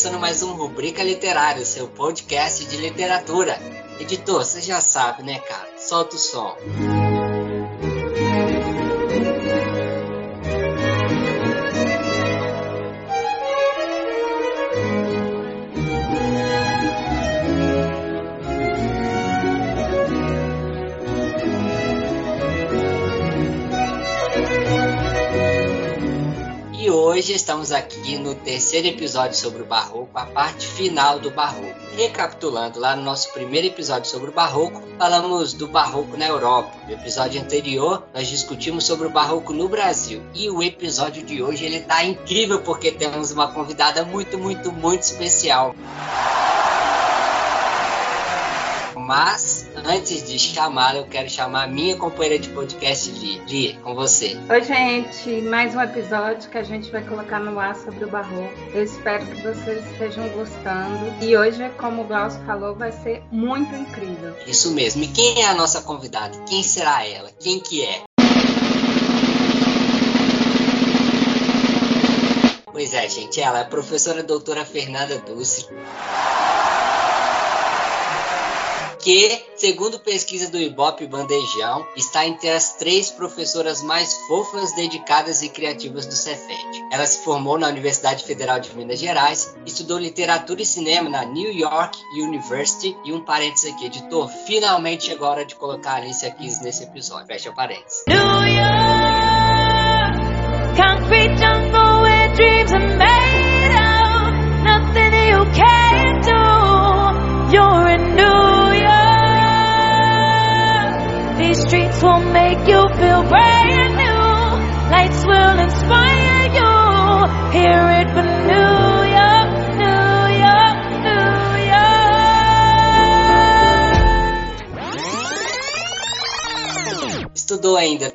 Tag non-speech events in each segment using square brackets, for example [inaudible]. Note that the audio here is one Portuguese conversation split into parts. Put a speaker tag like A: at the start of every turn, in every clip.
A: começando mais um Rubrica Literária, seu podcast de literatura. Editor, você já sabe, né, cara? Solta o som. Estamos aqui no terceiro episódio sobre o Barroco, a parte final do Barroco. Recapitulando, lá no nosso primeiro episódio sobre o Barroco, falamos do Barroco na Europa. No episódio anterior, nós discutimos sobre o Barroco no Brasil. E o episódio de hoje ele tá incrível porque temos uma convidada muito, muito, muito especial. Mas, antes de chamá-la, eu quero chamar a minha companheira de podcast, Li. Li, com você.
B: Oi, gente. Mais um episódio que a gente vai colocar no ar sobre o barroco. Eu espero que vocês estejam gostando. E hoje, como o Glaucio falou, vai ser muito incrível.
A: Isso mesmo. E quem é a nossa convidada? Quem será ela? Quem que é? Pois é, gente, ela é a professora doutora Fernanda Dulce que, segundo pesquisa do Ibope Bandejão, está entre as três professoras mais fofas, dedicadas e criativas do Cefet. Ela se formou na Universidade Federal de Minas Gerais, estudou literatura e cinema na New York University e um parênteses aqui, editor, finalmente chegou a hora de colocar a Alice aqui nesse episódio. Fecha parênteses. New York,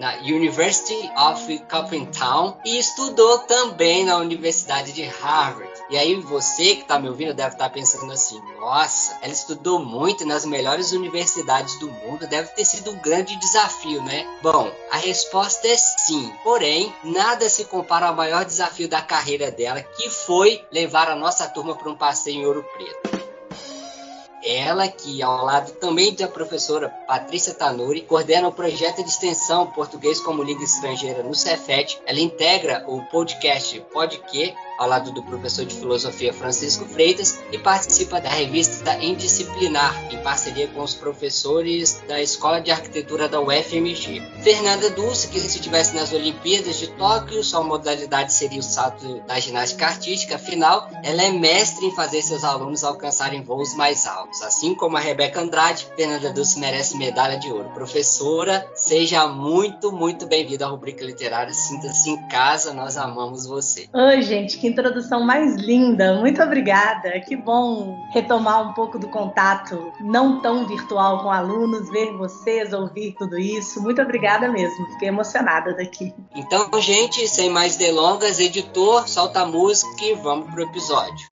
A: Na University of Town e estudou também na Universidade de Harvard. E aí você que está me ouvindo deve estar tá pensando assim: nossa, ela estudou muito nas melhores universidades do mundo, deve ter sido um grande desafio, né? Bom, a resposta é sim. Porém, nada se compara ao maior desafio da carreira dela, que foi levar a nossa turma para um passeio em Ouro Preto. Ela, que ao lado também da professora Patrícia Tanuri, coordena o projeto de extensão Português como Língua Estrangeira no Cefet. Ela integra o podcast Podque, ao lado do professor de filosofia Francisco Freitas, e participa da revista Indisciplinar, em parceria com os professores da Escola de Arquitetura da UFMG. Fernanda Dulce, que se estivesse nas Olimpíadas de Tóquio, sua modalidade seria o salto da ginástica artística, afinal, ela é mestre em fazer seus alunos alcançarem voos mais altos. Assim como a Rebeca Andrade, Fernanda Dulce merece medalha de ouro. Professora, seja muito, muito bem-vinda à rubrica literária. Sinta-se em casa, nós amamos você.
C: Oi, gente, que introdução mais linda. Muito obrigada. Que bom retomar um pouco do contato não tão virtual com alunos, ver vocês, ouvir tudo isso. Muito obrigada mesmo. Fiquei emocionada daqui.
A: Então, gente, sem mais delongas, editor, solta a música e vamos pro episódio.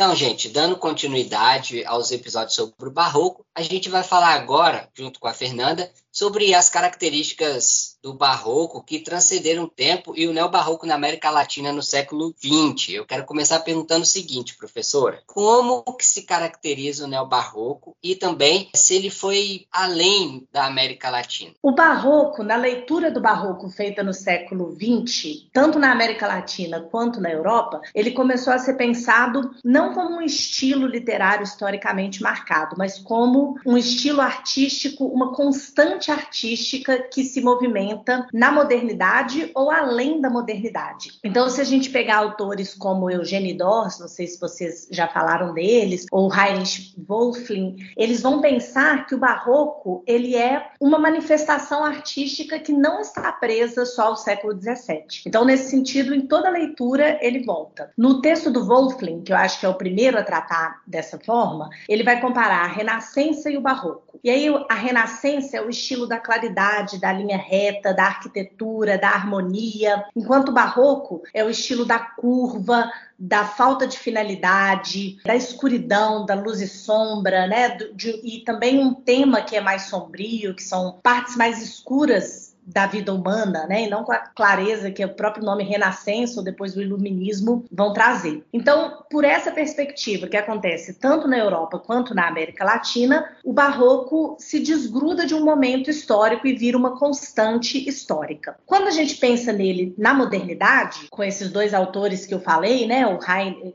A: Então, gente, dando continuidade aos episódios sobre o Barroco, a gente vai falar agora, junto com a Fernanda, sobre as características do barroco que transcenderam o tempo e o neobarroco na América Latina no século XX. Eu quero começar perguntando o seguinte, professora: como que se caracteriza o neobarroco e também se ele foi além da América Latina?
C: O barroco, na leitura do barroco feita no século XX, tanto na América Latina quanto na Europa, ele começou a ser pensado não como um estilo literário historicamente marcado, mas como um estilo artístico, uma constante artística que se movimenta na modernidade ou além da modernidade. Então, se a gente pegar autores como Eugênio Dors, não sei se vocês já falaram deles, ou Heinrich Wölfling, eles vão pensar que o barroco ele é uma manifestação artística que não está presa só ao século XVII. Então, nesse sentido, em toda leitura ele volta. No texto do Wölfling, que eu acho que é o primeiro a tratar dessa forma, ele vai comparar a Renascença e o Barroco. E aí a Renascença é o estilo da claridade, da linha reta, da arquitetura, da harmonia, enquanto o Barroco é o estilo da curva, da falta de finalidade, da escuridão, da luz e sombra, né? De, e também um tema que é mais sombrio, que são partes mais escuras da vida humana, né? E não com a clareza que o próprio nome Renascença ou depois o Iluminismo vão trazer. Então, por essa perspectiva que acontece tanto na Europa quanto na América Latina, o Barroco se desgruda de um momento histórico e vira uma constante histórica. Quando a gente pensa nele na modernidade, com esses dois autores que eu falei, né? O,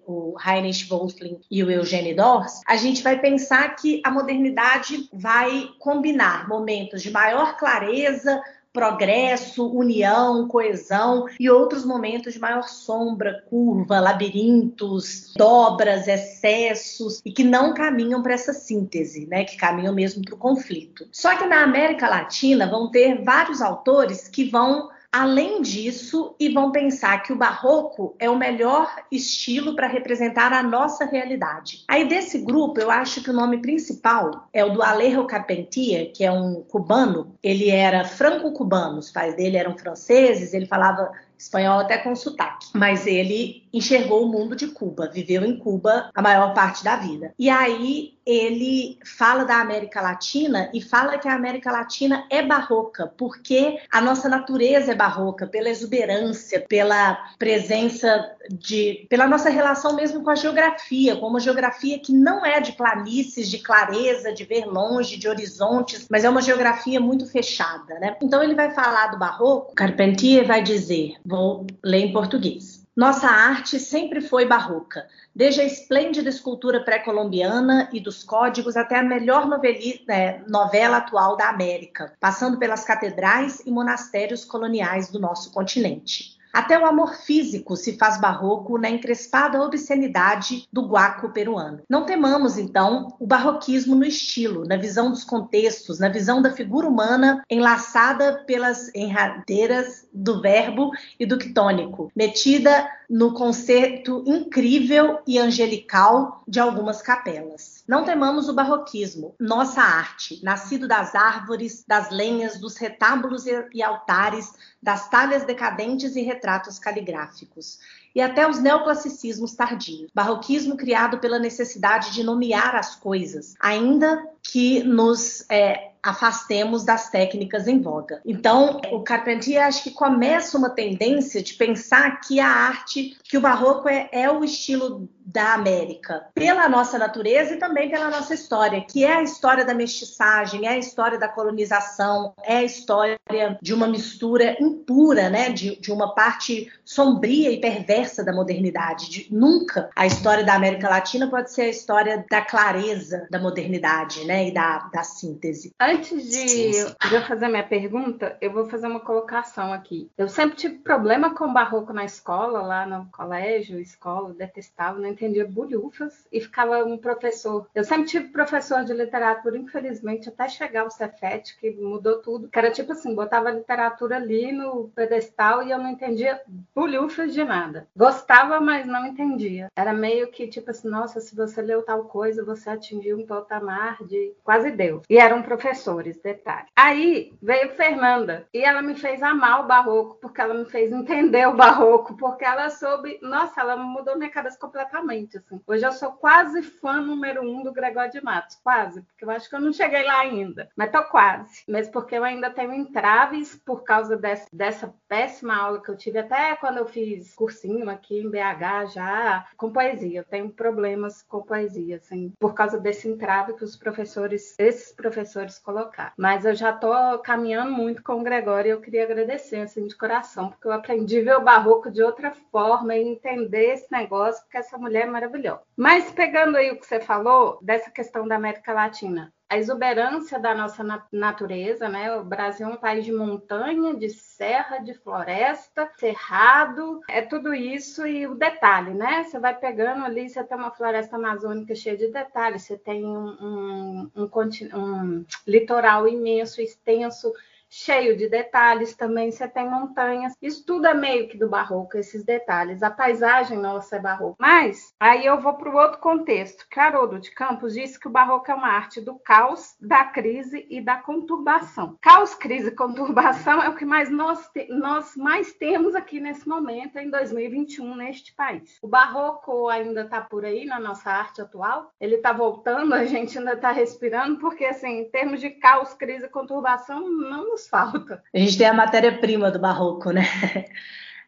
C: o Heinrich Wölfling e o Eugene Dors, a gente vai pensar que a modernidade vai combinar momentos de maior clareza, progresso, união, coesão e outros momentos de maior sombra, curva, labirintos, dobras, excessos e que não caminham para essa síntese, né, que caminham mesmo para o conflito. Só que na América Latina vão ter vários autores que vão além disso e vão pensar que o barroco é o melhor estilo para representar a nossa realidade. Aí desse grupo, eu acho que o nome principal é o do Alejo Carpentier, que é um cubano. Ele era franco-cubano, os pais dele eram franceses, ele falava espanhol até com sotaque, mas ele enxergou o mundo de Cuba, viveu em Cuba a maior parte da vida. E aí ele fala da América Latina e fala que a América Latina é barroca, porque a nossa natureza é barroca, pela exuberância, pela presença de. pela nossa relação mesmo com a geografia, com uma geografia que não é de planícies, de clareza, de ver longe, de horizontes, mas é uma geografia muito fechada, né? Então ele vai falar do barroco, Carpentier vai dizer, vou ler em português. Nossa arte sempre foi barroca, desde a esplêndida escultura pré-colombiana e dos códigos até a melhor né, novela atual da América, passando pelas catedrais e monastérios coloniais do nosso continente. Até o amor físico se faz barroco na encrespada obscenidade do guaco peruano. Não temamos, então, o barroquismo no estilo, na visão dos contextos, na visão da figura humana enlaçada pelas enradeiras do verbo e do quitônico, metida no conceito incrível e angelical de algumas capelas. Não temamos o barroquismo, nossa arte, nascido das árvores, das lenhas, dos retábulos e altares, das talhas decadentes e retratos caligráficos e até os neoclassicismos tardios. Barroquismo criado pela necessidade de nomear as coisas, ainda que nos é, afastemos das técnicas em voga. Então, o Carpentier acho que começa uma tendência de pensar que a arte, que o barroco é, é o estilo da América, pela nossa natureza e também pela nossa história, que é a história da mestiçagem, é a história da colonização, é a história de uma mistura impura, né, de, de uma parte sombria e perversa da modernidade. De, nunca a história da América Latina pode ser a história da clareza da modernidade, né, e da, da síntese.
B: Antes de, de eu fazer minha pergunta, eu vou fazer uma colocação aqui. Eu sempre tive problema com barroco na escola, lá no colégio, escola, detestava, não entendia bolhufas e ficava um professor. Eu sempre tive professor de literatura, infelizmente, até chegar o Cefete, que mudou tudo. Que era tipo assim, botava literatura ali no pedestal e eu não entendia bolhufas de nada. Gostava, mas não entendia. Era meio que tipo assim, nossa, se você leu tal coisa, você atingiu um patamar de quase Deus. E eram professores, detalhe. Aí veio Fernanda e ela me fez amar o barroco, porque ela me fez entender o barroco, porque ela soube, nossa, ela mudou minha cabeça completamente. Assim. Hoje eu sou quase fã número um do Gregório de Matos, quase, porque eu acho que eu não cheguei lá ainda, mas tô quase. Mesmo porque eu ainda tenho entraves por causa dessa, dessa péssima aula que eu tive, até quando eu fiz cursinho aqui em BH já, com poesia. Eu tenho problemas com poesia, assim, por causa desse entrave que os professores, esses professores colocaram. Mas eu já tô caminhando muito com o Gregório e eu queria agradecer, assim, de coração, porque eu aprendi ver o barroco de outra forma e entender esse negócio, porque essa mulher mulher maravilhosa. Mas pegando aí o que você falou dessa questão da América Latina, a exuberância da nossa natureza, né? O Brasil é um país de montanha, de serra, de floresta, cerrado, é tudo isso e o detalhe, né? Você vai pegando ali, você tem uma floresta amazônica cheia de detalhes, você tem um, um, um, um litoral imenso, extenso, cheio de detalhes também. Você tem montanhas, isso tudo é meio que do barroco, esses detalhes. A paisagem nossa é barroco. Mas aí eu vou para o outro contexto. Haroldo de Campos disse que o barroco é uma arte do caos, da crise e da conturbação. Caos, crise e conturbação é o que mais nós, nós mais temos aqui nesse momento, em 2021, neste país. O barroco ainda está por aí na nossa arte atual, ele está voltando, a gente ainda está respirando, porque assim, em termos de caos, crise e conturbação, não nos falta.
C: A gente tem a matéria-prima do barroco, né?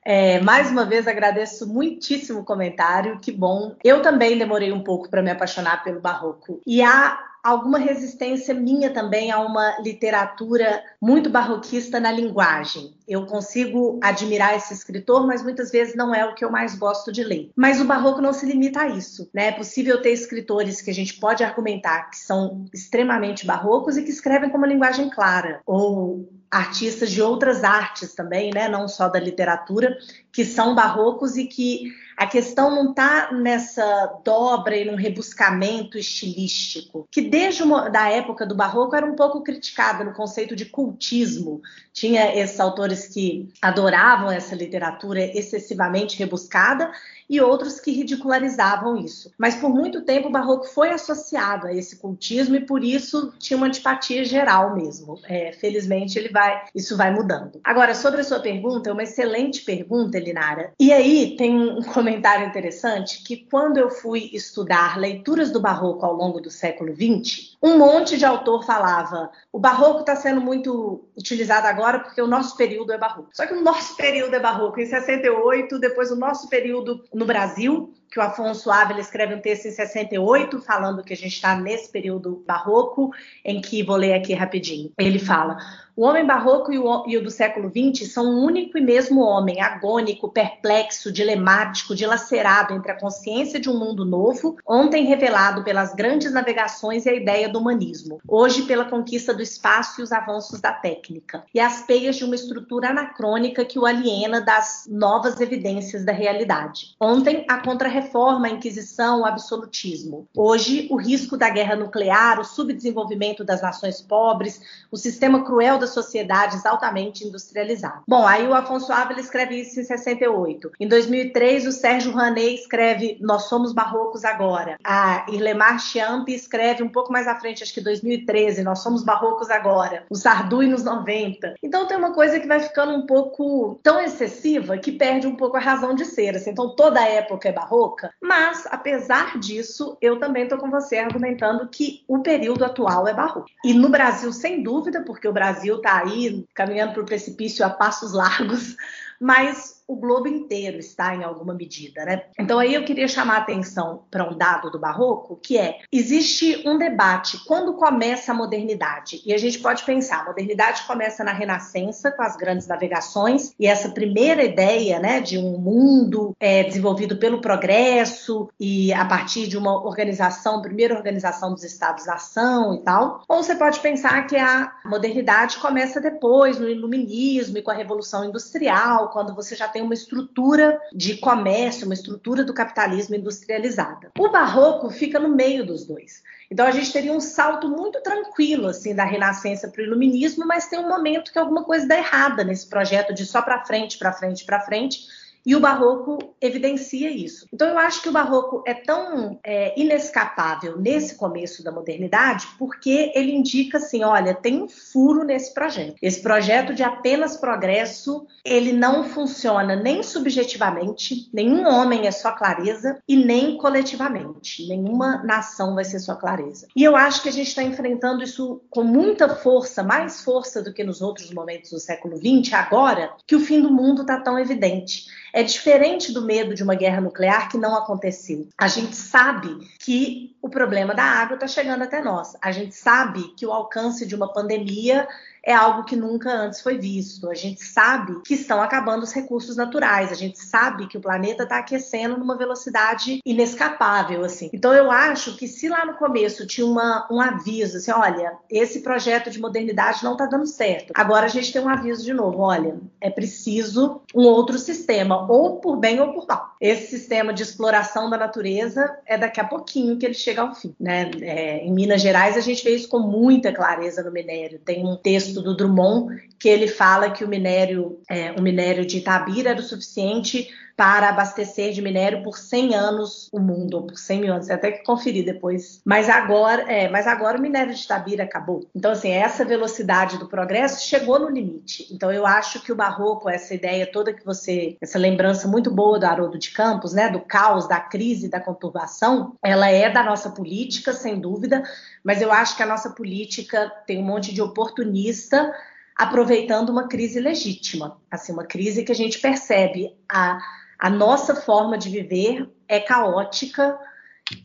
C: É, mais uma vez agradeço muitíssimo o comentário, que bom. Eu também demorei um pouco para me apaixonar pelo barroco. E há alguma resistência minha também a uma literatura muito barroquista na linguagem. Eu consigo admirar esse escritor, mas muitas vezes não é o que eu mais gosto de ler. Mas o barroco não se limita a isso, né? É possível ter escritores que a gente pode argumentar que são extremamente barrocos e que escrevem com uma linguagem clara, ou artistas de outras artes também, né? Não só da literatura, que são barrocos e que a questão não está nessa dobra e num rebuscamento estilístico, que desde a da época do Barroco era um pouco criticado no conceito de cultismo. Tinha esses autores que adoravam essa literatura excessivamente rebuscada e outros que ridicularizavam isso. Mas por muito tempo o barroco foi associado a esse cultismo e por isso tinha uma antipatia geral mesmo. É, felizmente ele vai, isso vai mudando. Agora sobre a sua pergunta, é uma excelente pergunta, Elinara. E aí tem um comentário interessante que quando eu fui estudar leituras do barroco ao longo do século XX, um monte de autor falava o barroco está sendo muito utilizado agora porque o nosso período é barroco. Só que o nosso período é barroco em 68, depois o nosso período no Brasil, que o Afonso Ávila escreve um texto em 68, falando que a gente está nesse período barroco, em que, vou ler aqui rapidinho, ele fala: o homem barroco e o, e o, do século XX são um único e mesmo homem, agônico, perplexo, dilemático, dilacerado entre a consciência de um mundo novo, ontem revelado pelas grandes navegações e a ideia do humanismo, hoje pela conquista do espaço e os avanços da técnica, e as peias de uma estrutura anacrônica que o aliena das novas evidências da realidade. Ontem, a contra-reforma, a Inquisição, o absolutismo. Hoje, o risco da guerra nuclear, o subdesenvolvimento das nações pobres, o sistema cruel das sociedades altamente industrializadas. Bom, aí o Afonso Ávila escreve isso em 68. Em 2003, o Sérgio Ranet escreve Nós Somos Barrocos Agora. A Irlemar Chiampi escreve um pouco mais à frente, acho que 2013, Nós Somos Barrocos Agora. O Sarduy nos 90. Então tem uma coisa que vai ficando um pouco tão excessiva que perde um pouco a razão de ser. Assim. Então toda época é barroca. Mas, apesar disso, eu também estou com você argumentando que o período atual é barroco. E no Brasil, sem dúvida, porque o Brasil está aí caminhando para o precipício a passos largos, [laughs] mas o globo inteiro está em alguma medida, né? Então aí eu queria chamar a atenção para um dado do barroco, que é existe um debate quando começa a modernidade. E a gente pode pensar, a modernidade começa na Renascença com as grandes navegações e essa primeira ideia, né, de um mundo é, desenvolvido pelo progresso e a partir de uma organização, primeira organização dos Estados-nação e tal. Ou você pode pensar que a modernidade começa depois no iluminismo e com a revolução industrial, quando você já tem tem uma estrutura de comércio, uma estrutura do capitalismo industrializada. O barroco fica no meio dos dois. Então a gente teria um salto muito tranquilo assim da Renascença para o Iluminismo, mas tem um momento que alguma coisa dá errada nesse projeto de só para frente, para frente, para frente e o barroco evidencia isso. Então, eu acho que o barroco é tão é, inescapável nesse começo da modernidade, porque ele indica assim: olha, tem um furo nesse projeto. Esse projeto de apenas progresso, ele não funciona nem subjetivamente, nenhum homem é só clareza, e nem coletivamente. Nenhuma nação vai ser só clareza. E eu acho que a gente está enfrentando isso com muita força, mais força do que nos outros momentos do século XX, agora que o fim do mundo está tão evidente. É diferente do medo de uma guerra nuclear que não aconteceu. A gente sabe que o problema da água está chegando até nós. A gente sabe que o alcance de uma pandemia é algo que nunca antes foi visto. A gente sabe que estão acabando os recursos naturais, a gente sabe que o planeta está aquecendo numa velocidade inescapável, assim. Então eu acho que se lá no começo tinha uma, um aviso, assim, olha, esse projeto de modernidade não está dando certo. Agora a gente tem um aviso de novo, olha, é preciso um outro sistema, ou por bem ou por mal. Esse sistema de exploração da natureza é daqui a pouquinho que ele chega ao fim, né? É, em Minas Gerais a gente vê isso com muita clareza no minério. Tem um texto do Drummond que ele fala que o minério, é, o minério de Itabira era o suficiente para abastecer de minério por 100 anos o mundo, por 100 mil anos, até que conferir depois. Mas agora, é, mas agora o minério de Tabira acabou. Então, assim, essa velocidade do progresso chegou no limite. Então, eu acho que o barroco, essa ideia toda que você, essa lembrança muito boa do Haroldo de Campos, né, do caos, da crise, da conturbação, ela é da nossa política, sem dúvida, mas eu acho que a nossa política tem um monte de oportunista aproveitando uma crise legítima, assim, uma crise que a gente percebe a a nossa forma de viver é caótica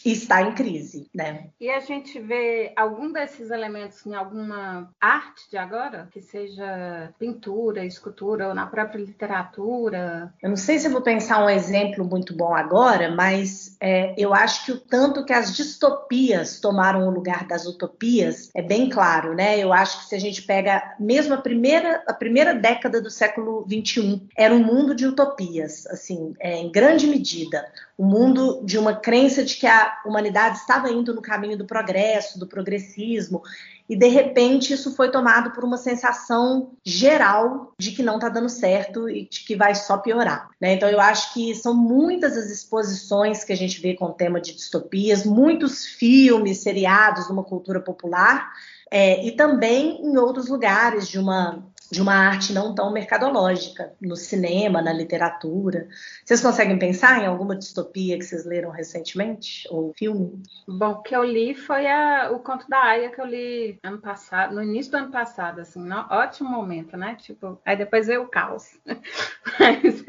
C: está em crise, né?
B: E a gente vê algum desses elementos em alguma arte de agora, que seja pintura, escultura ou na própria literatura?
C: Eu não sei se eu vou pensar um exemplo muito bom agora, mas é, eu acho que o tanto que as distopias tomaram o lugar das utopias é bem claro, né? Eu acho que se a gente pega mesmo a primeira a primeira década do século 21 era um mundo de utopias, assim, é, em grande medida, o mundo de uma crença de que a humanidade estava indo no caminho do progresso, do progressismo, e de repente isso foi tomado por uma sensação geral de que não está dando certo e de que vai só piorar. Né? Então eu acho que são muitas as exposições que a gente vê com o tema de distopias, muitos filmes, seriados de uma cultura popular. É, e também em outros lugares de uma de uma arte não tão mercadológica, no cinema, na literatura. Vocês conseguem pensar em alguma distopia que vocês leram recentemente? Ou filme?
B: Bom, o que eu li foi a, o Conto da Aya, que eu li ano passado, no início do ano passado, assim, no, ótimo momento, né? Tipo, aí depois veio o caos. [laughs] Mas,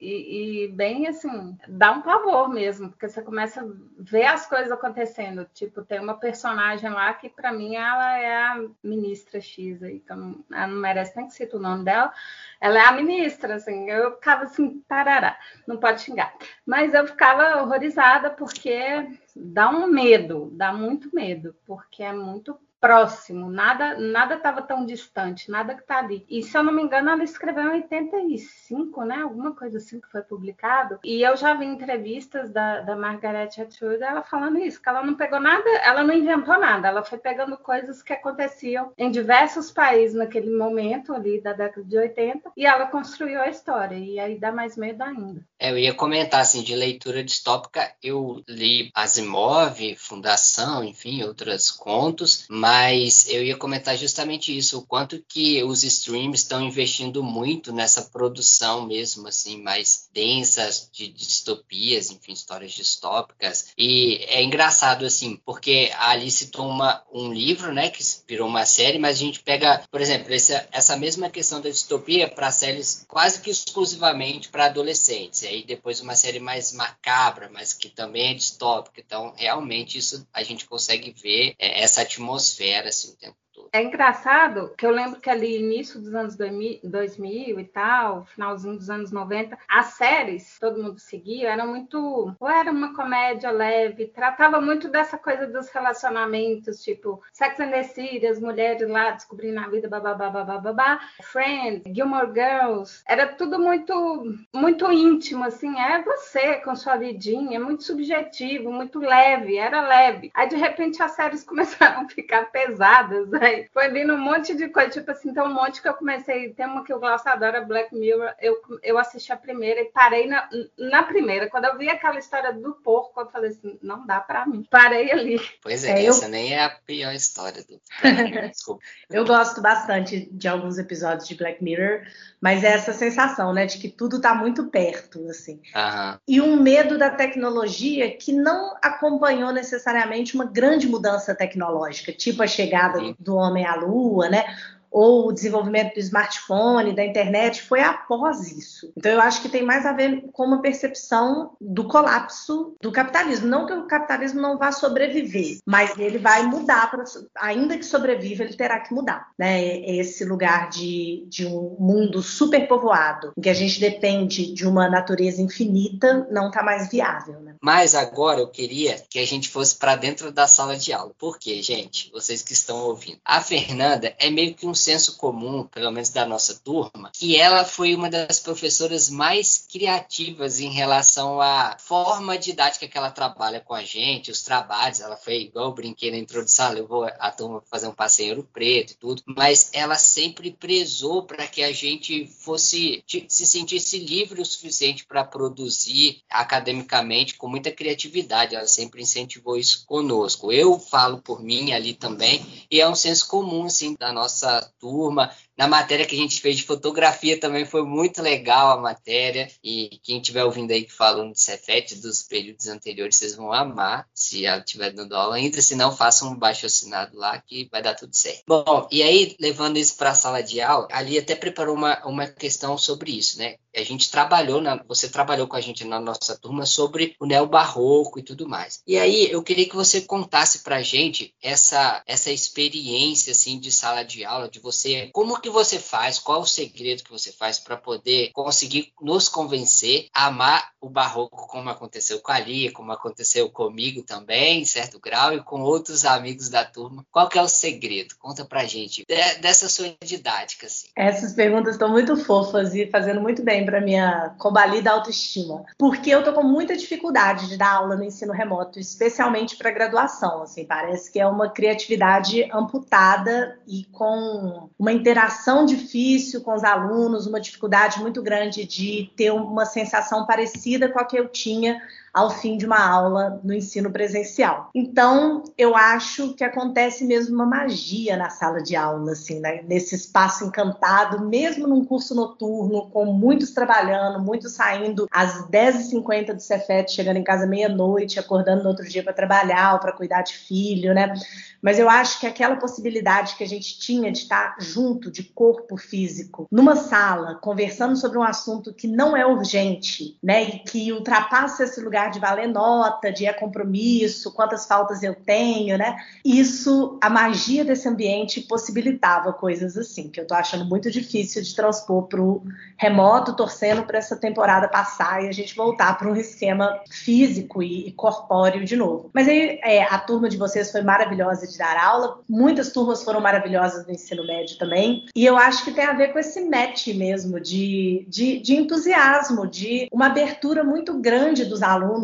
B: e, e, bem assim, dá um pavor mesmo, porque você começa a ver as coisas acontecendo. Tipo, tem uma personagem lá que, para mim, ela é a ministra X, aí, então ela não merece nem que cite o nome dela. Ela é a ministra, assim, eu ficava assim, tarará, não pode xingar. Mas eu ficava horrorizada porque dá um medo, dá muito medo, porque é muito próximo, nada nada estava tão distante, nada que está ali. E se eu não me engano, ela escreveu em 85, né? Alguma coisa assim que foi publicado. E eu já vi entrevistas da, da Margaret Atwood ela falando isso, que ela não pegou nada, ela não inventou nada, ela foi pegando coisas que aconteciam em diversos países naquele momento ali da década de 80 e ela construiu a história. E aí dá mais medo ainda.
A: É, eu ia comentar assim de leitura distópica, eu li Asimov, Fundação, enfim, outros contos, mas mas eu ia comentar justamente isso, o quanto que os streams estão investindo muito nessa produção mesmo, assim, mais densas de distopias, enfim, histórias distópicas. E é engraçado, assim, porque ali se toma um livro, né, que virou uma série, mas a gente pega, por exemplo, essa, essa mesma questão da distopia para séries quase que exclusivamente para adolescentes. E aí depois uma série mais macabra, mas que também é distópica. Então, realmente, isso a gente consegue ver é, essa atmosfera atmosfera assim, o tempo
B: é engraçado que eu lembro que ali início dos anos 2000 e tal, finalzinho dos anos 90, as séries, todo mundo seguia, eram muito. Ou era uma comédia leve, tratava muito dessa coisa dos relacionamentos, tipo Sex and the City, as mulheres lá descobrindo a vida, babá, babá, Friends, Gilmore Girls, era tudo muito, muito íntimo, assim, é você com sua vidinha, é muito subjetivo, muito leve, era leve. Aí de repente as séries [laughs] começaram a ficar pesadas, aí né? foi vindo um monte de coisa, tipo assim, então um monte que eu comecei, tem uma que eu gosto, adoro, Black Mirror, eu, eu assisti a primeira e parei na, na primeira, quando eu vi aquela história do porco, eu falei assim, não dá pra mim, parei ali.
A: Pois é, é essa eu... nem é a pior história do [laughs]
C: Desculpa. eu gosto bastante de alguns episódios de Black Mirror, mas é essa sensação, né, de que tudo tá muito perto, assim.
A: Uhum.
C: E um medo da tecnologia que não acompanhou necessariamente uma grande mudança tecnológica, tipo a chegada uhum. do homem à lua, né? Ou o desenvolvimento do smartphone, da internet, foi após isso. Então, eu acho que tem mais a ver com uma percepção do colapso do capitalismo. Não que o capitalismo não vá sobreviver, mas ele vai mudar, pra, ainda que sobreviva, ele terá que mudar. Né? Esse lugar de, de um mundo superpovoado, em que a gente depende de uma natureza infinita, não está mais viável. Né?
A: Mas agora eu queria que a gente fosse para dentro da sala de aula. Por quê, gente? Vocês que estão ouvindo. A Fernanda é meio que um senso comum, pelo menos da nossa turma, que ela foi uma das professoras mais criativas em relação à forma didática que ela trabalha com a gente, os trabalhos. Ela foi, igual eu brinquei na introdução, levou a turma fazer um passeio Preto e tudo, mas ela sempre prezou para que a gente fosse, se sentisse livre o suficiente para produzir academicamente com muita criatividade. Ela sempre incentivou isso conosco. Eu falo por mim ali também, e é um senso comum, assim, da nossa turma. Na matéria que a gente fez de fotografia também foi muito legal a matéria. E quem estiver ouvindo aí falando de Cefete dos períodos anteriores, vocês vão amar, se estiver dando aula ainda. Se não, façam um baixo assinado lá que vai dar tudo certo. Bom, e aí, levando isso para a sala de aula, ali até preparou uma, uma questão sobre isso, né? A gente trabalhou, na, você trabalhou com a gente na nossa turma sobre o neobarroco e tudo mais. E aí, eu queria que você contasse para a gente essa, essa experiência, assim, de sala de aula, de você, como que você faz, qual o segredo que você faz para poder conseguir nos convencer a amar o barroco, como aconteceu com a Lia, como aconteceu comigo também, em certo grau, e com outros amigos da turma. Qual que é o segredo? Conta pra gente de, dessa sua didática, assim.
C: Essas perguntas estão muito fofas e fazendo muito bem para minha combalida autoestima, porque eu tô com muita dificuldade de dar aula no ensino remoto, especialmente para graduação, assim, parece que é uma criatividade amputada e com uma interação difícil com os alunos, uma dificuldade muito grande de ter uma sensação parecida com a que eu tinha ao fim de uma aula no ensino presencial. Então, eu acho que acontece mesmo uma magia na sala de aula, assim, né? nesse espaço encantado, mesmo num curso noturno, com muitos trabalhando, muitos saindo às 10h50 do Cefet, chegando em casa meia-noite, acordando no outro dia para trabalhar ou para cuidar de filho, né? Mas eu acho que aquela possibilidade que a gente tinha de estar junto, de corpo físico, numa sala, conversando sobre um assunto que não é urgente, né? E que ultrapassa esse lugar de valer nota, de é compromisso, quantas faltas eu tenho, né? Isso, a magia desse ambiente possibilitava coisas assim, que eu tô achando muito difícil de transpor pro remoto, torcendo para essa temporada passar e a gente voltar para um esquema físico e, e corpóreo de novo. Mas aí é, a turma de vocês foi maravilhosa de dar aula, muitas turmas foram maravilhosas no ensino médio também, e eu acho que tem a ver com esse match mesmo de, de, de entusiasmo, de uma abertura muito grande dos alunos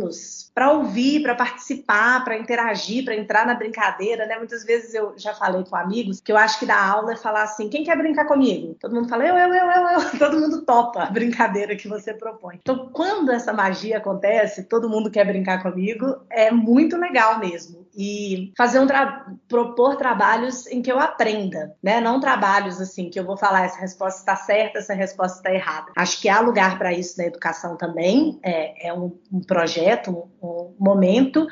C: para ouvir, para participar, para interagir, para entrar na brincadeira, né? Muitas vezes eu já falei com amigos que eu acho que dar aula é falar assim: quem quer brincar comigo? Todo mundo fala eu, eu, eu, eu, eu. [laughs] Todo mundo topa a brincadeira que você propõe. Então, quando essa magia acontece, todo mundo quer brincar comigo, é muito legal mesmo. E fazer um tra propor trabalhos em que eu aprenda, né? Não trabalhos assim que eu vou falar essa resposta está certa, essa resposta está errada. Acho que há lugar para isso na educação também. É, é um, um projeto, um, um momento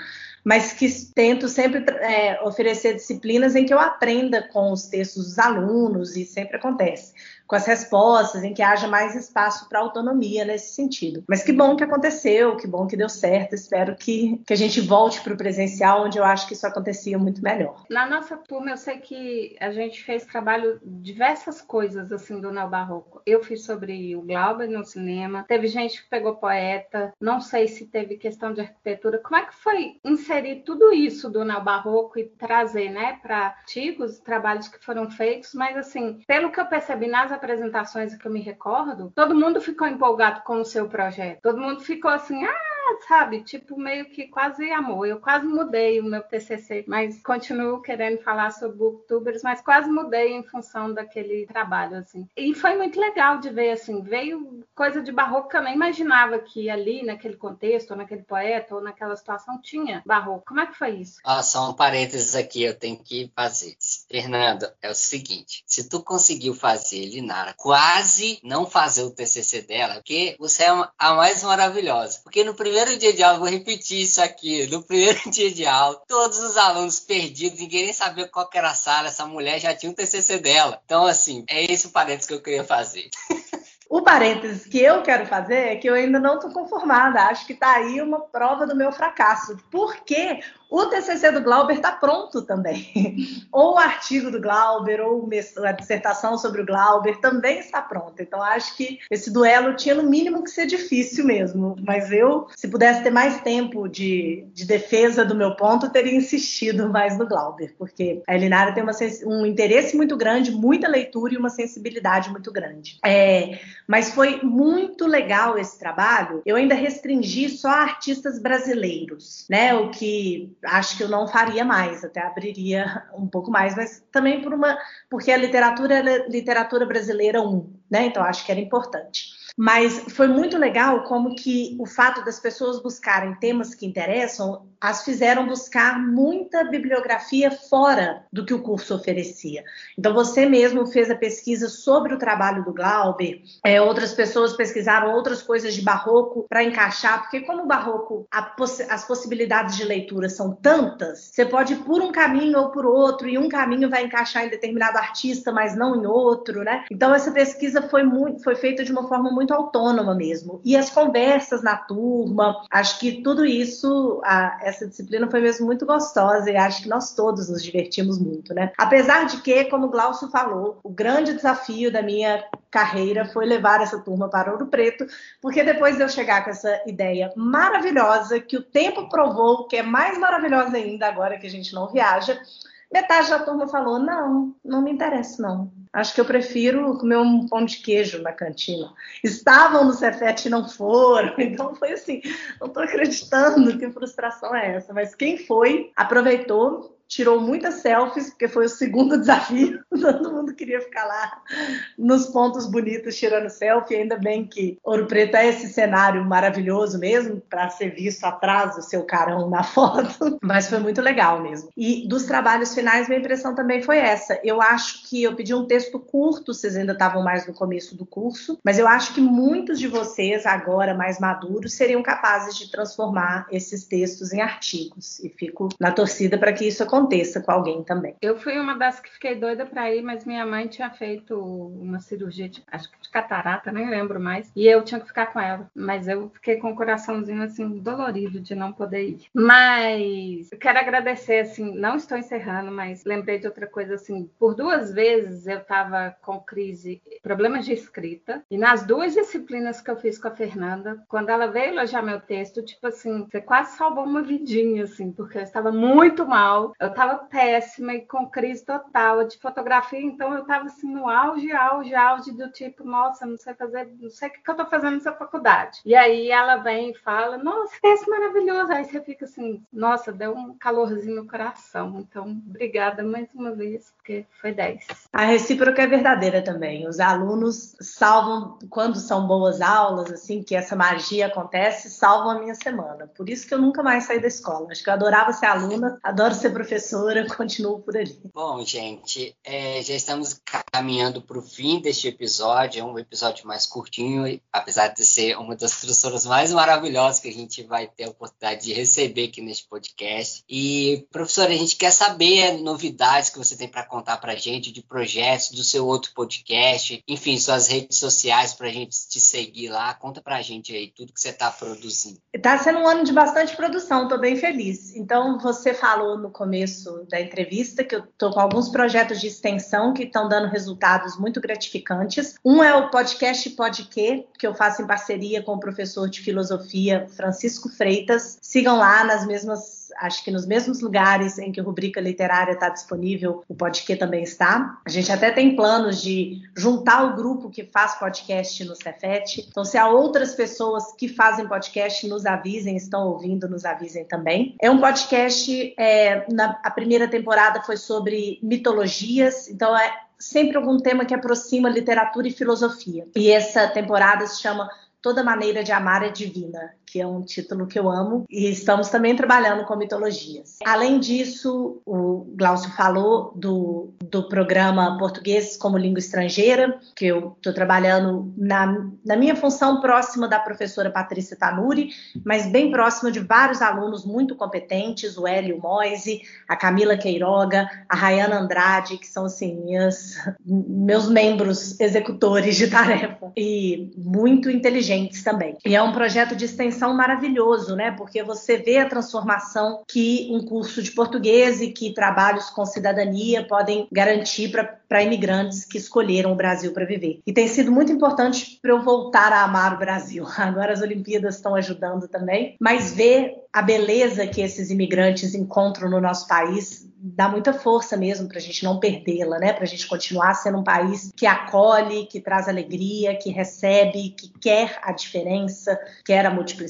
C: mas que tento sempre é, oferecer disciplinas em que eu aprenda com os textos dos alunos, e sempre acontece com as respostas, em que haja mais espaço para autonomia nesse sentido. Mas que bom que aconteceu, que bom que deu certo. Espero que, que a gente volte para o presencial, onde eu acho que isso acontecia muito melhor.
B: Na nossa turma, eu sei que a gente fez trabalho diversas coisas assim do neobarroco. Eu fiz sobre o Glauber no cinema, teve gente que pegou poeta, não sei se teve questão de arquitetura. Como é que foi inserir tudo isso do neobarroco e trazer, né, para artigos, trabalhos que foram feitos, mas assim, pelo que eu percebi nas apresentações que eu me recordo, todo mundo ficou empolgado com o seu projeto. Todo mundo ficou assim, ah, sabe? Tipo, meio que quase amor. Eu quase mudei o meu TCC, mas continuo querendo falar sobre booktubers, mas quase mudei em função daquele trabalho, assim. E foi muito legal de ver, assim, veio coisa de barroco que eu nem imaginava que ali, naquele contexto, ou naquele poeta, ou naquela situação, tinha barroco. Como é que foi isso?
A: Ah, só um parênteses aqui, eu tenho que fazer. Fernando, é o seguinte, se tu conseguiu fazer, Linara, quase não fazer o TCC dela, porque você é a mais maravilhosa. Porque no primeiro primeiro dia de aula, vou repetir isso aqui, no primeiro [laughs] dia de aula, todos os alunos perdidos, ninguém nem sabia qual era a sala, essa mulher já tinha um TCC dela. Então, assim, é esse o parênteses que eu queria fazer. [laughs]
C: O parênteses que eu quero fazer é que eu ainda não estou conformada. Acho que está aí uma prova do meu fracasso. Porque o TCC do Glauber está pronto também. [laughs] ou o artigo do Glauber, ou a dissertação sobre o Glauber também está pronta. Então, acho que esse duelo tinha no mínimo que ser difícil mesmo. Mas eu, se pudesse ter mais tempo de, de defesa do meu ponto, teria insistido mais no Glauber, porque a Elinara tem uma, um interesse muito grande, muita leitura e uma sensibilidade muito grande. É, mas foi muito legal esse trabalho. Eu ainda restringi só artistas brasileiros, né? O que acho que eu não faria mais, até abriria um pouco mais, mas também por uma, porque a literatura é literatura brasileira um, né? Então acho que era importante. Mas foi muito legal como que o fato das pessoas buscarem temas que interessam as fizeram buscar muita bibliografia fora do que o curso oferecia. Então você mesmo fez a pesquisa sobre o trabalho do Glauber, é, outras pessoas pesquisaram outras coisas de barroco para encaixar, porque como o barroco poss as possibilidades de leitura são tantas, você pode ir por um caminho ou por outro e um caminho vai encaixar em determinado artista, mas não em outro, né? Então essa pesquisa foi muito, foi feita de uma forma muito muito autônoma mesmo. E as conversas na turma, acho que tudo isso, a, essa disciplina foi mesmo muito gostosa e acho que nós todos nos divertimos muito, né? Apesar de que, como o Glaucio falou, o grande desafio da minha carreira foi levar essa turma para Ouro Preto, porque depois de eu chegar com essa ideia maravilhosa, que o tempo provou que é mais maravilhosa ainda agora que a gente não viaja, metade da turma falou: não, não me interessa, não. Acho que eu prefiro comer um pão de queijo na cantina. Estavam no Cefet e não foram. [laughs] Então foi assim, não estou acreditando que frustração é essa. Mas quem foi, aproveitou tirou muitas selfies, porque foi o segundo [laughs] desafio. Todo mundo queria ficar lá nos pontos bonitos tirando selfie. Ainda bem que Ouro Preto é esse cenário maravilhoso mesmo, para ser visto atrás do seu carão na [laughs] foto. Mas foi muito legal mesmo. E dos trabalhos finais, minha impressão também foi essa. Eu acho que eu pedi um texto curto, vocês ainda estavam mais no começo do curso, mas eu acho que muitos de vocês, agora mais maduros, seriam capazes de transformar esses textos em artigos. E fico na torcida para que isso aconteça aconteça com alguém também.
B: Eu fui uma das que fiquei doida para ir, mas minha mãe tinha feito uma cirurgia, de, acho que de catarata, nem lembro mais, e eu tinha que ficar com ela. Mas eu fiquei com o coraçãozinho assim dolorido de não poder ir. Mas eu quero agradecer, assim, não estou encerrando, mas lembrei de outra coisa assim. Por duas vezes eu estava com crise, problemas de escrita, e nas duas disciplinas que eu fiz com a Fernanda, quando ela veio elogiar meu texto, tipo assim, você quase salvou uma vidinha, assim, porque eu estava muito mal. Eu eu estava péssima e com crise total de fotografia, então eu estava assim no auge, auge, auge do tipo, nossa, não sei fazer, não sei o que, que eu estou fazendo nessa faculdade. E aí ela vem e fala, nossa, é maravilhoso. Aí você fica assim, nossa, deu um calorzinho no coração. Então, obrigada mais uma vez, porque foi 10.
C: A recíproca é verdadeira também. Os alunos salvam, quando são boas aulas, assim, que essa magia acontece, salvam a minha semana. Por isso que eu nunca mais saí da escola. Acho que eu adorava ser aluna, adoro ser professora professora, continuo por ali.
A: Bom, gente, é, já estamos caminhando para o fim deste episódio. É um episódio mais curtinho, apesar de ser uma das professoras mais maravilhosas que a gente vai ter a oportunidade de receber aqui neste podcast. E, professora, a gente quer saber novidades que você tem para contar para a gente, de projetos, do seu outro podcast, enfim, suas redes sociais para a gente te seguir lá. Conta para a gente aí tudo que você está produzindo.
C: Está sendo um ano de bastante produção, estou bem feliz. Então, você falou no começo começo da entrevista, que eu estou com alguns projetos de extensão que estão dando resultados muito gratificantes. Um é o podcast Podquê, que eu faço em parceria com o professor de filosofia Francisco Freitas. Sigam lá nas mesmas acho que nos mesmos lugares em que rubrica literária está disponível, o podcast também está. A gente até tem planos de juntar o grupo que faz podcast no Cefet. Então, se há outras pessoas que fazem podcast, nos avisem, estão ouvindo, nos avisem também. É um podcast, é, na, a primeira temporada foi sobre mitologias, então é sempre algum tema que aproxima literatura e filosofia. E essa temporada se chama Toda Maneira de Amar é Divina, que é um título que eu amo, e estamos também trabalhando com mitologias. Além disso, o Glaucio falou do do programa Português como Língua Estrangeira, que eu estou trabalhando na, na minha função próxima da professora Patrícia Tanuri, mas bem próxima de vários alunos muito competentes, o Hélio Moise, a Camila Queiroga, a Rayana Andrade, que são assim, minhas, meus membros executores de tarefa, e muito inteligentes também. E é um projeto de extensão maravilhoso, né? Porque você vê a transformação que um curso de português e que trabalhos com cidadania podem garantir para imigrantes que escolheram o Brasil para viver. E tem sido muito importante para eu voltar a amar o Brasil. [laughs] Agora as Olimpíadas estão ajudando também, mas ver a beleza que esses imigrantes encontram no nosso país dá muita força mesmo para a gente não perdê-la, né? Para a gente continuar sendo um país que acolhe, que traz alegria, que recebe, que quer a diferença, quer a multiplicidade,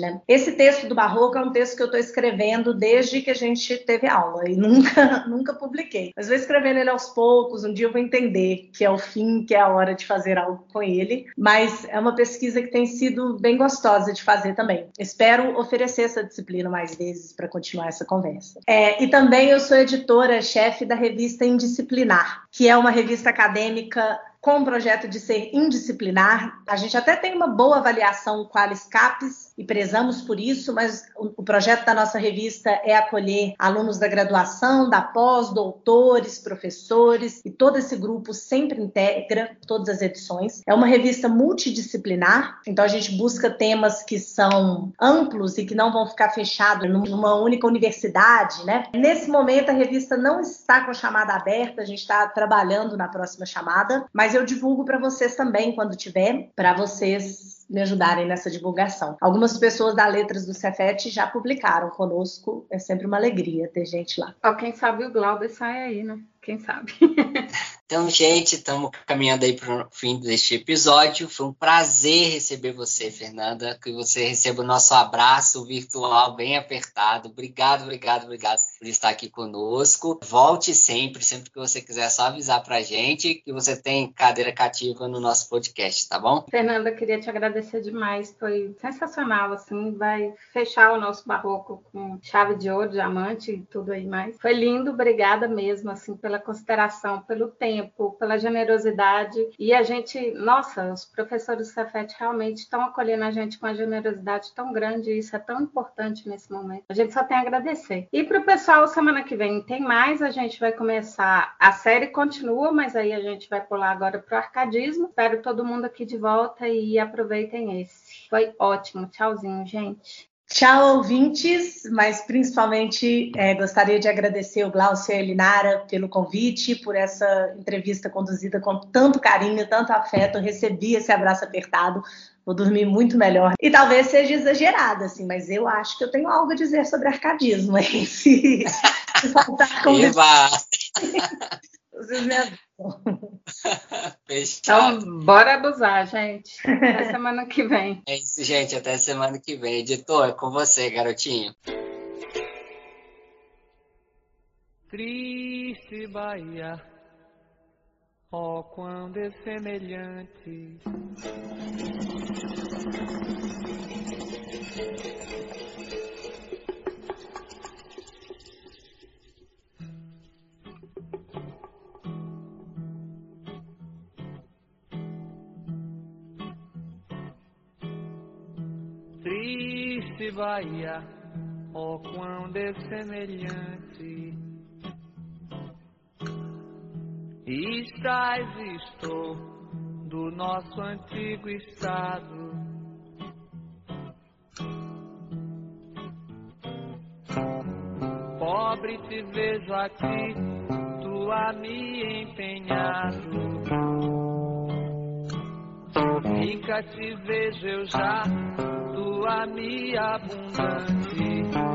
C: né? Esse texto do Barroco é um texto que eu estou escrevendo desde que a gente teve aula e nunca, [laughs] nunca publiquei. Mas vou escrevendo ele aos poucos. Um dia eu vou entender que é o fim, que é a hora de fazer algo com ele. Mas é uma pesquisa que tem sido bem gostosa de fazer também. Espero oferecer essa disciplina mais vezes para continuar essa conversa. É, e também eu sou editora-chefe da revista Indisciplinar, que é uma revista acadêmica com o projeto de ser indisciplinar. A gente até tem uma boa avaliação Qualis Capes e prezamos por isso, mas o projeto da nossa revista é acolher alunos da graduação, da pós, doutores, professores e todo esse grupo sempre integra todas as edições. É uma revista multidisciplinar, então a gente busca temas que são amplos e que não vão ficar fechados numa única universidade, né? Nesse momento a revista não está com chamada aberta, a gente está trabalhando na próxima chamada, mas mas eu divulgo para vocês também quando tiver, para vocês me ajudarem nessa divulgação. Algumas pessoas da Letras do Cefet já publicaram conosco, é sempre uma alegria ter gente lá.
B: Ó, quem sabe o Glauber sai aí, né? Quem sabe? [laughs]
A: Então, gente, estamos caminhando aí para o fim deste episódio. Foi um prazer receber você, Fernanda. Que você receba o nosso abraço virtual bem apertado. Obrigado, obrigado, obrigado por estar aqui conosco. Volte sempre, sempre que você quiser, é só avisar para a gente que você tem cadeira cativa no nosso podcast, tá bom?
B: Fernanda, queria te agradecer demais. Foi sensacional, assim. Vai fechar o nosso barroco com chave de ouro, diamante e tudo aí mais. Foi lindo, obrigada mesmo, assim, pela consideração, pelo tempo pela generosidade. E a gente, nossa, os professores do Cefet realmente estão acolhendo a gente com uma generosidade tão grande, isso é tão importante nesse momento. A gente só tem a agradecer. E para o pessoal, semana que vem tem mais, a gente vai começar. A série continua, mas aí a gente vai pular agora para o arcadismo. Espero todo mundo aqui de volta e aproveitem esse. Foi ótimo. Tchauzinho, gente.
C: Tchau, ouvintes, mas principalmente é, gostaria de agradecer o Glaucio e a Elinara pelo convite, por essa entrevista conduzida com tanto carinho, tanto afeto. Eu recebi esse abraço apertado, vou dormir muito melhor. E talvez seja exagerado, assim, mas eu acho que eu tenho algo a dizer sobre arcadismo, hein? Se, [laughs]
A: se faltar conversa. [laughs]
C: Vocês me [laughs]
B: então, bora abusar, gente. Até semana que vem.
A: É isso, gente. Até semana que vem. Editor, é com você, garotinho.
D: Triste Bahia, ó oh, quando é triste Bahia, oh quão dessemelhante estás estou do nosso antigo estado. Pobre te vejo aqui, tu a me empenhado. Rica te vejo eu já lua me abundante.